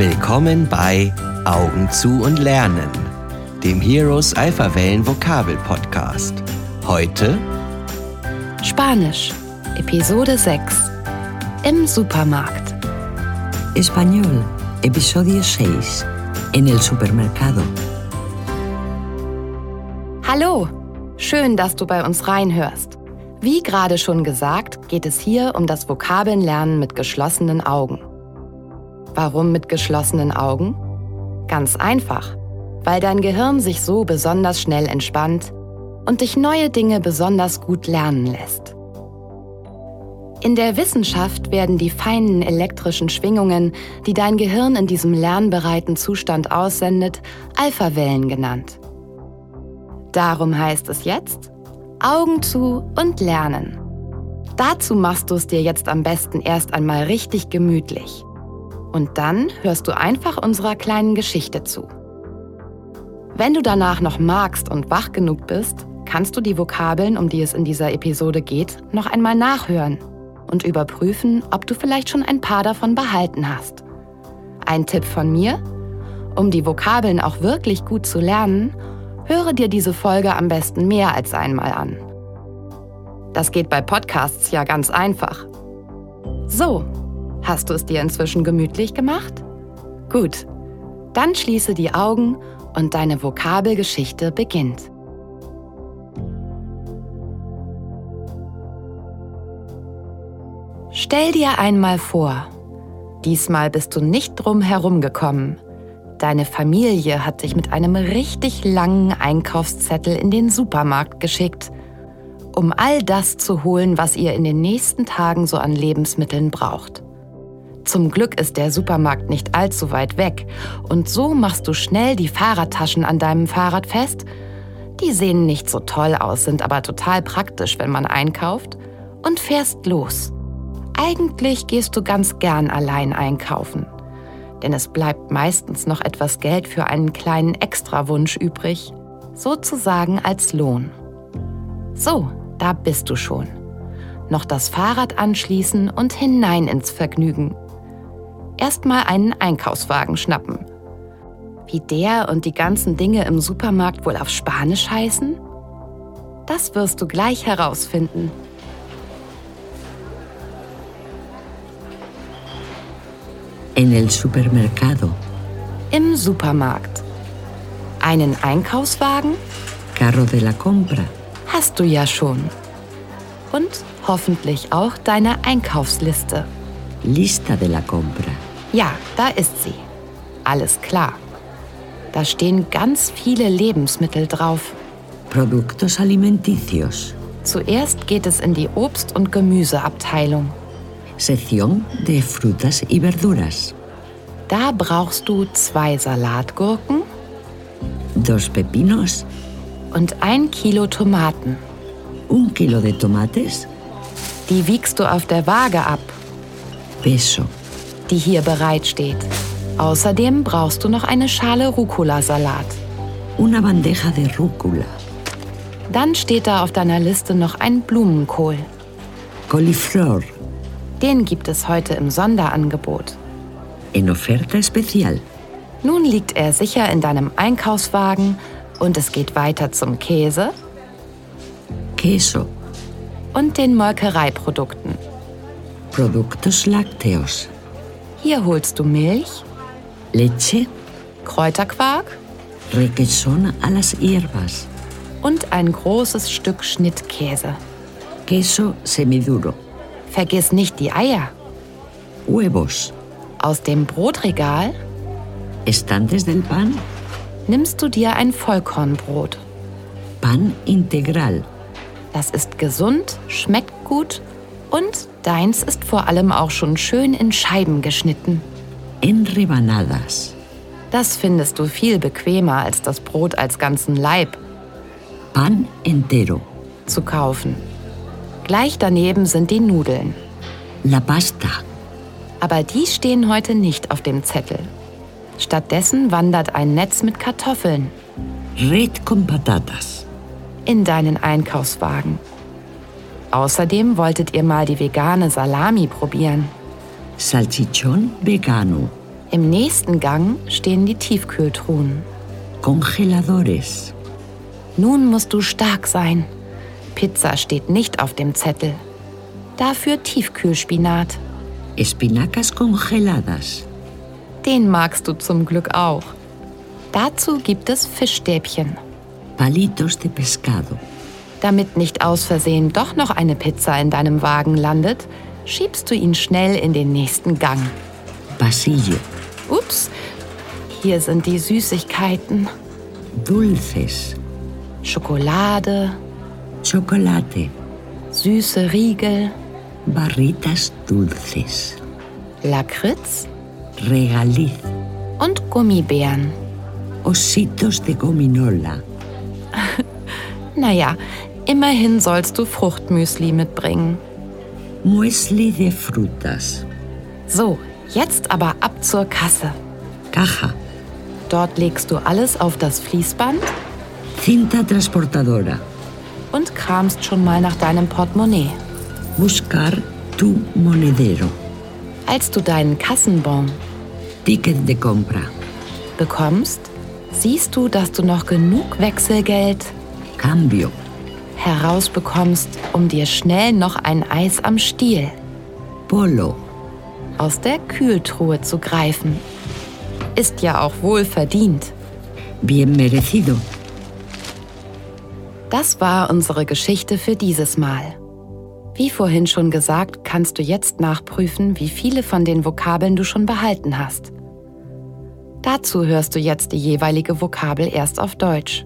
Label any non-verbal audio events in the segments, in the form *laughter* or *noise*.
Willkommen bei Augen zu und Lernen, dem Heroes Alpha Wellen Vokabel Podcast. Heute Spanisch, Episode 6 Im Supermarkt. Español, episodio 6. En el supermercado. Hallo, schön, dass du bei uns reinhörst. Wie gerade schon gesagt, geht es hier um das Vokabelnlernen mit geschlossenen Augen. Warum mit geschlossenen Augen? Ganz einfach, weil dein Gehirn sich so besonders schnell entspannt und dich neue Dinge besonders gut lernen lässt. In der Wissenschaft werden die feinen elektrischen Schwingungen, die dein Gehirn in diesem lernbereiten Zustand aussendet, Alphawellen genannt. Darum heißt es jetzt, Augen zu und lernen. Dazu machst du es dir jetzt am besten erst einmal richtig gemütlich. Und dann hörst du einfach unserer kleinen Geschichte zu. Wenn du danach noch magst und wach genug bist, kannst du die Vokabeln, um die es in dieser Episode geht, noch einmal nachhören und überprüfen, ob du vielleicht schon ein paar davon behalten hast. Ein Tipp von mir? Um die Vokabeln auch wirklich gut zu lernen, höre dir diese Folge am besten mehr als einmal an. Das geht bei Podcasts ja ganz einfach. So, hast du es dir inzwischen gemütlich gemacht? Gut, dann schließe die Augen und deine Vokabelgeschichte beginnt. Stell dir einmal vor, diesmal bist du nicht drum herum gekommen. Deine Familie hat dich mit einem richtig langen Einkaufszettel in den Supermarkt geschickt, um all das zu holen, was ihr in den nächsten Tagen so an Lebensmitteln braucht. Zum Glück ist der Supermarkt nicht allzu weit weg und so machst du schnell die Fahrradtaschen an deinem Fahrrad fest. Die sehen nicht so toll aus, sind aber total praktisch, wenn man einkauft und fährst los. Eigentlich gehst du ganz gern allein einkaufen, denn es bleibt meistens noch etwas Geld für einen kleinen Extrawunsch übrig, sozusagen als Lohn. So, da bist du schon. Noch das Fahrrad anschließen und hinein ins Vergnügen. Erstmal einen Einkaufswagen schnappen. Wie der und die ganzen Dinge im Supermarkt wohl auf Spanisch heißen? Das wirst du gleich herausfinden. En el supermercado. Im Supermarkt. Einen Einkaufswagen? Carro de la compra. Hast du ja schon. Und hoffentlich auch deine Einkaufsliste. Lista de la compra. Ja, da ist sie. Alles klar. Da stehen ganz viele Lebensmittel drauf. Productos alimenticios. Zuerst geht es in die Obst- und Gemüseabteilung. Sección de frutas y verduras. Da brauchst du zwei Salatgurken Dos pepinos. und ein Kilo Tomaten. Un kilo de tomates. Die wiegst du auf der Waage ab, Peso. Die hier bereitsteht. Außerdem brauchst du noch eine Schale Rucola-Salat. Una bandeja de rúcula. Dann steht da auf deiner Liste noch ein Blumenkohl. Coliflor. Den gibt es heute im Sonderangebot. En oferta especial. Nun liegt er sicher in deinem Einkaufswagen und es geht weiter zum Käse Queso. und den Molkereiprodukten. Productos lácteos. Hier holst du Milch, Leche. Kräuterquark Requesón a las hierbas. und ein großes Stück Schnittkäse. Queso semiduro. Vergiss nicht die Eier. Huevos. Aus dem Brotregal Estantes del pan. nimmst du dir ein Vollkornbrot. Pan integral. Das ist gesund, schmeckt gut und deins ist vor allem auch schon schön in Scheiben geschnitten. En rebanadas. Das findest du viel bequemer als das Brot als ganzen Leib Pan entero. zu kaufen. Gleich daneben sind die Nudeln. La pasta. Aber die stehen heute nicht auf dem Zettel. Stattdessen wandert ein Netz mit Kartoffeln Red con patatas. in deinen Einkaufswagen. Außerdem wolltet ihr mal die vegane Salami probieren. Salchichón vegano. Im nächsten Gang stehen die Tiefkühltruhen. Congeladores. Nun musst du stark sein. Pizza steht nicht auf dem Zettel. Dafür Tiefkühlspinat. Espinacas congeladas. Den magst du zum Glück auch. Dazu gibt es Fischstäbchen. Palitos de pescado. Damit nicht aus Versehen doch noch eine Pizza in deinem Wagen landet, schiebst du ihn schnell in den nächsten Gang. Pasillo. Ups, hier sind die Süßigkeiten. Dulces. Schokolade, Chocolate. süße Riegel, Barritas dulces. Lakritz Regaliz. und Gummibären. Ositos de gominola. *laughs* Naja, immerhin sollst du Fruchtmüsli mitbringen. Muesli de frutas. So, jetzt aber ab zur Kasse. Caja. Dort legst du alles auf das Fließband Cinta transportadora. und kramst schon mal nach deinem Portemonnaie. Buscar tu monedero. Als du deinen Kassenbon Ticket de compra. bekommst, siehst du, dass du noch genug Wechselgeld Cambio. Herausbekommst, um dir schnell noch ein Eis am Stiel Polo. aus der Kühltruhe zu greifen. Ist ja auch wohl verdient. Bien merecido. Das war unsere Geschichte für dieses Mal. Wie vorhin schon gesagt, kannst du jetzt nachprüfen, wie viele von den Vokabeln du schon behalten hast. Dazu hörst du jetzt die jeweilige Vokabel erst auf Deutsch.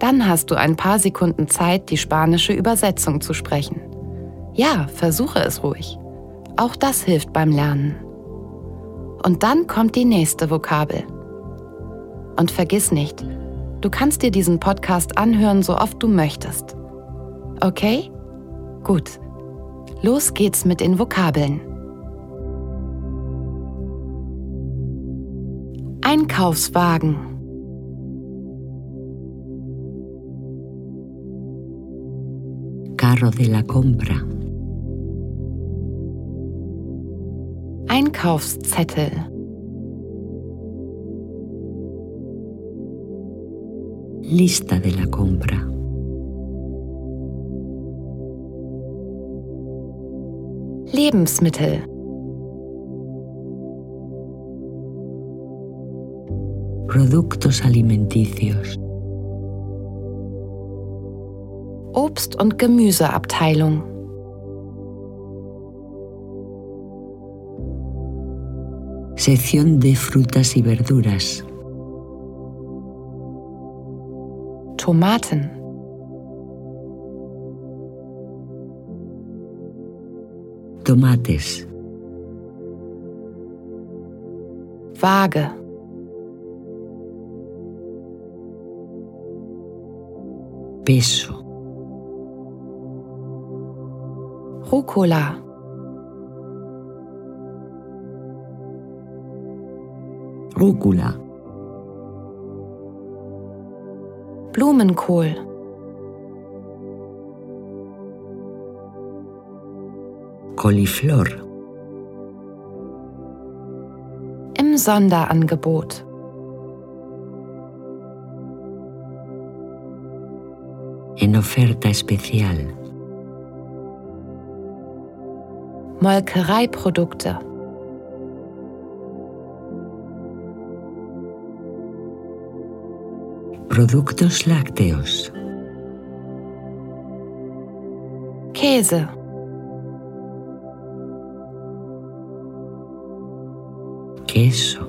Dann hast du ein paar Sekunden Zeit, die spanische Übersetzung zu sprechen. Ja, versuche es ruhig. Auch das hilft beim Lernen. Und dann kommt die nächste Vokabel. Und vergiss nicht, du kannst dir diesen Podcast anhören, so oft du möchtest. Okay? Gut. Los geht's mit den Vokabeln. Einkaufswagen, Carro de la compra. Einkaufszettel, Lista de la compra. Lebensmittel, Productos alimenticios. Obst- und Gemüseabteilung, Sección de frutas y verduras. Tomaten, Tomates. Waage, Peso. Rucola, Rúcula. Blumenkohl, Coliflor. im Sonderangebot, En oferta especial. Molkereiprodukte, Productos lácteos. Käse, Queso.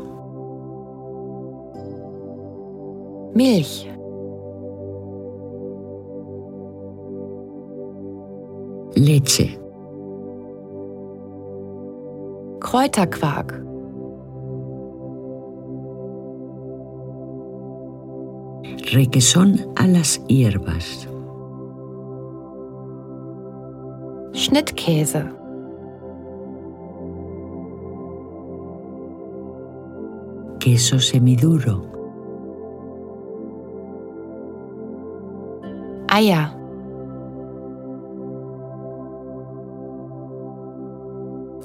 Milch, Leche. Kräuterquark, Requesón a las hierbas. Schnittkäse, Queso semiduro. Eier,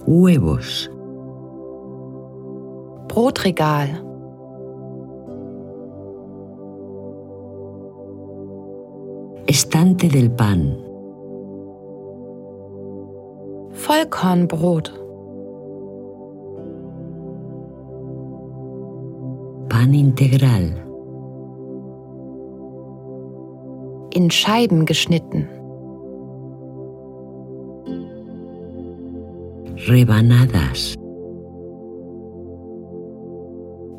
Huevos. Brotregal. Estante del pan. Vollkornbrot. Pan integral. In Scheiben geschnitten. Rebanadas.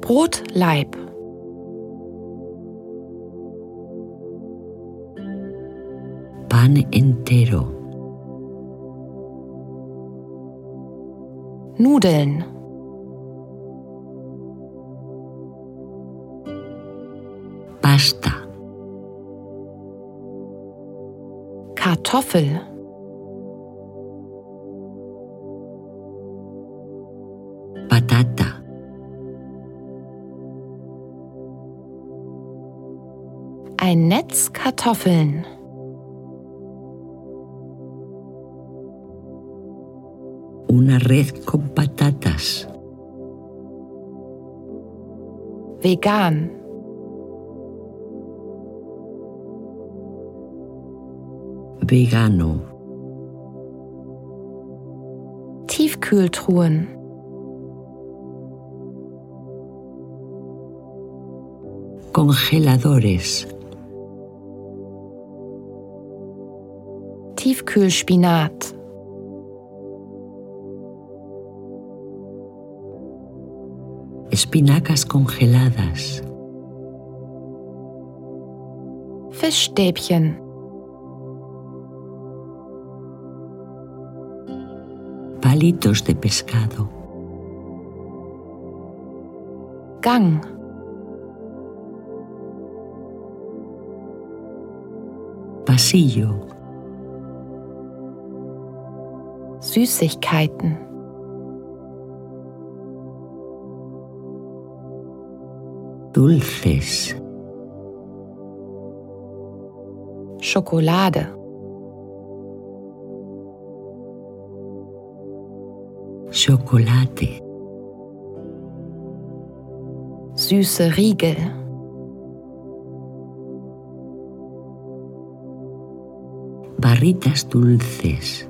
Brotleib. Pan entero. Nudeln. Pasta. Kartoffel. Netz Kartoffeln. Una red con patatas. Vegan. Vegano. Tiefkühltruhen. Congeladores. Tiefkühlspinat. Espinacas congeladas. Fischstäbchen. Palitos de pescado. Gang. Pasillo. Süßigkeiten. Dulces. Schokolade. Chocolate. Süße Riegel. Barritas dulces.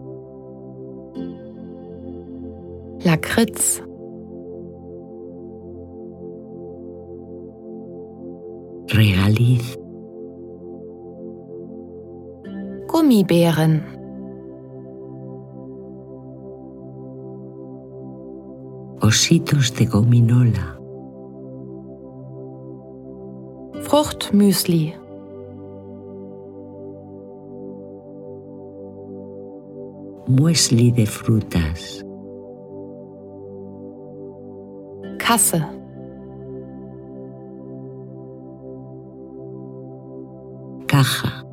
Lakritz. Regaliz. Gummibären. Ositos de gominola. Fruchtmüsli. Muesli de frutas. Kasse. Caja.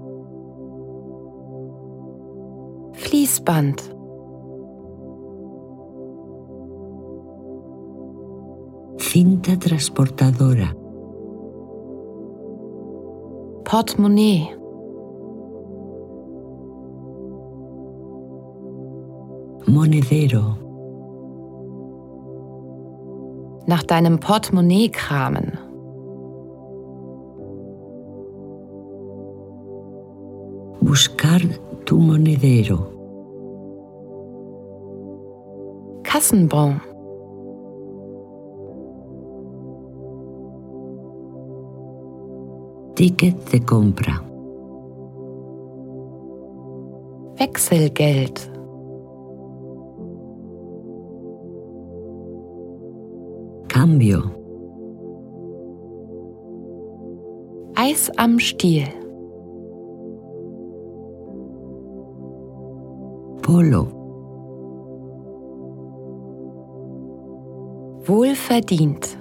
Fließband. Cinta transportadora. Portemonnaie. Monedero. Nach deinem Portemonnaie kramen. Buscar tu monedero. Kassenbon. Ticket de compra. Wechselgeld. Cambio. Eis am Stiel. Polo. Wohlverdient.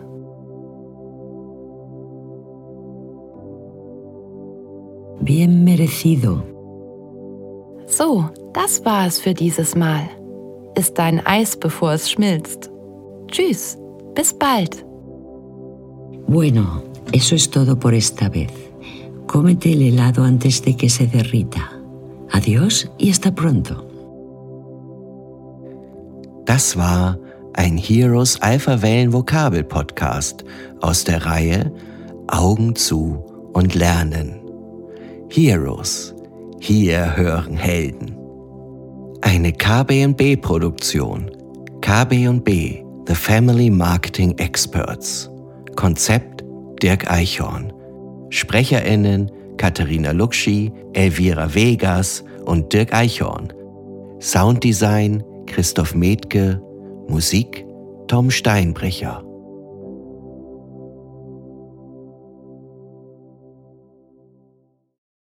Bien merecido. So, das war es für dieses Mal. Isst dein Eis, bevor es schmilzt. Tschüss, bis bald. Bueno, eso es todo por esta vez. Cómete el helado antes de que se derrita. Adiós y hasta pronto. Das war ein Heroes Alpha Wellen Vokabel Podcast aus der Reihe Augen zu und lernen. Heroes, hier hören Helden. Eine KB&B Produktion. KB&B, The Family Marketing Experts. Konzept Dirk Eichhorn. SprecherInnen Katharina Luxi, Elvira Vegas und Dirk Eichhorn. Sounddesign Christoph Metke, Musik Tom Steinbrecher.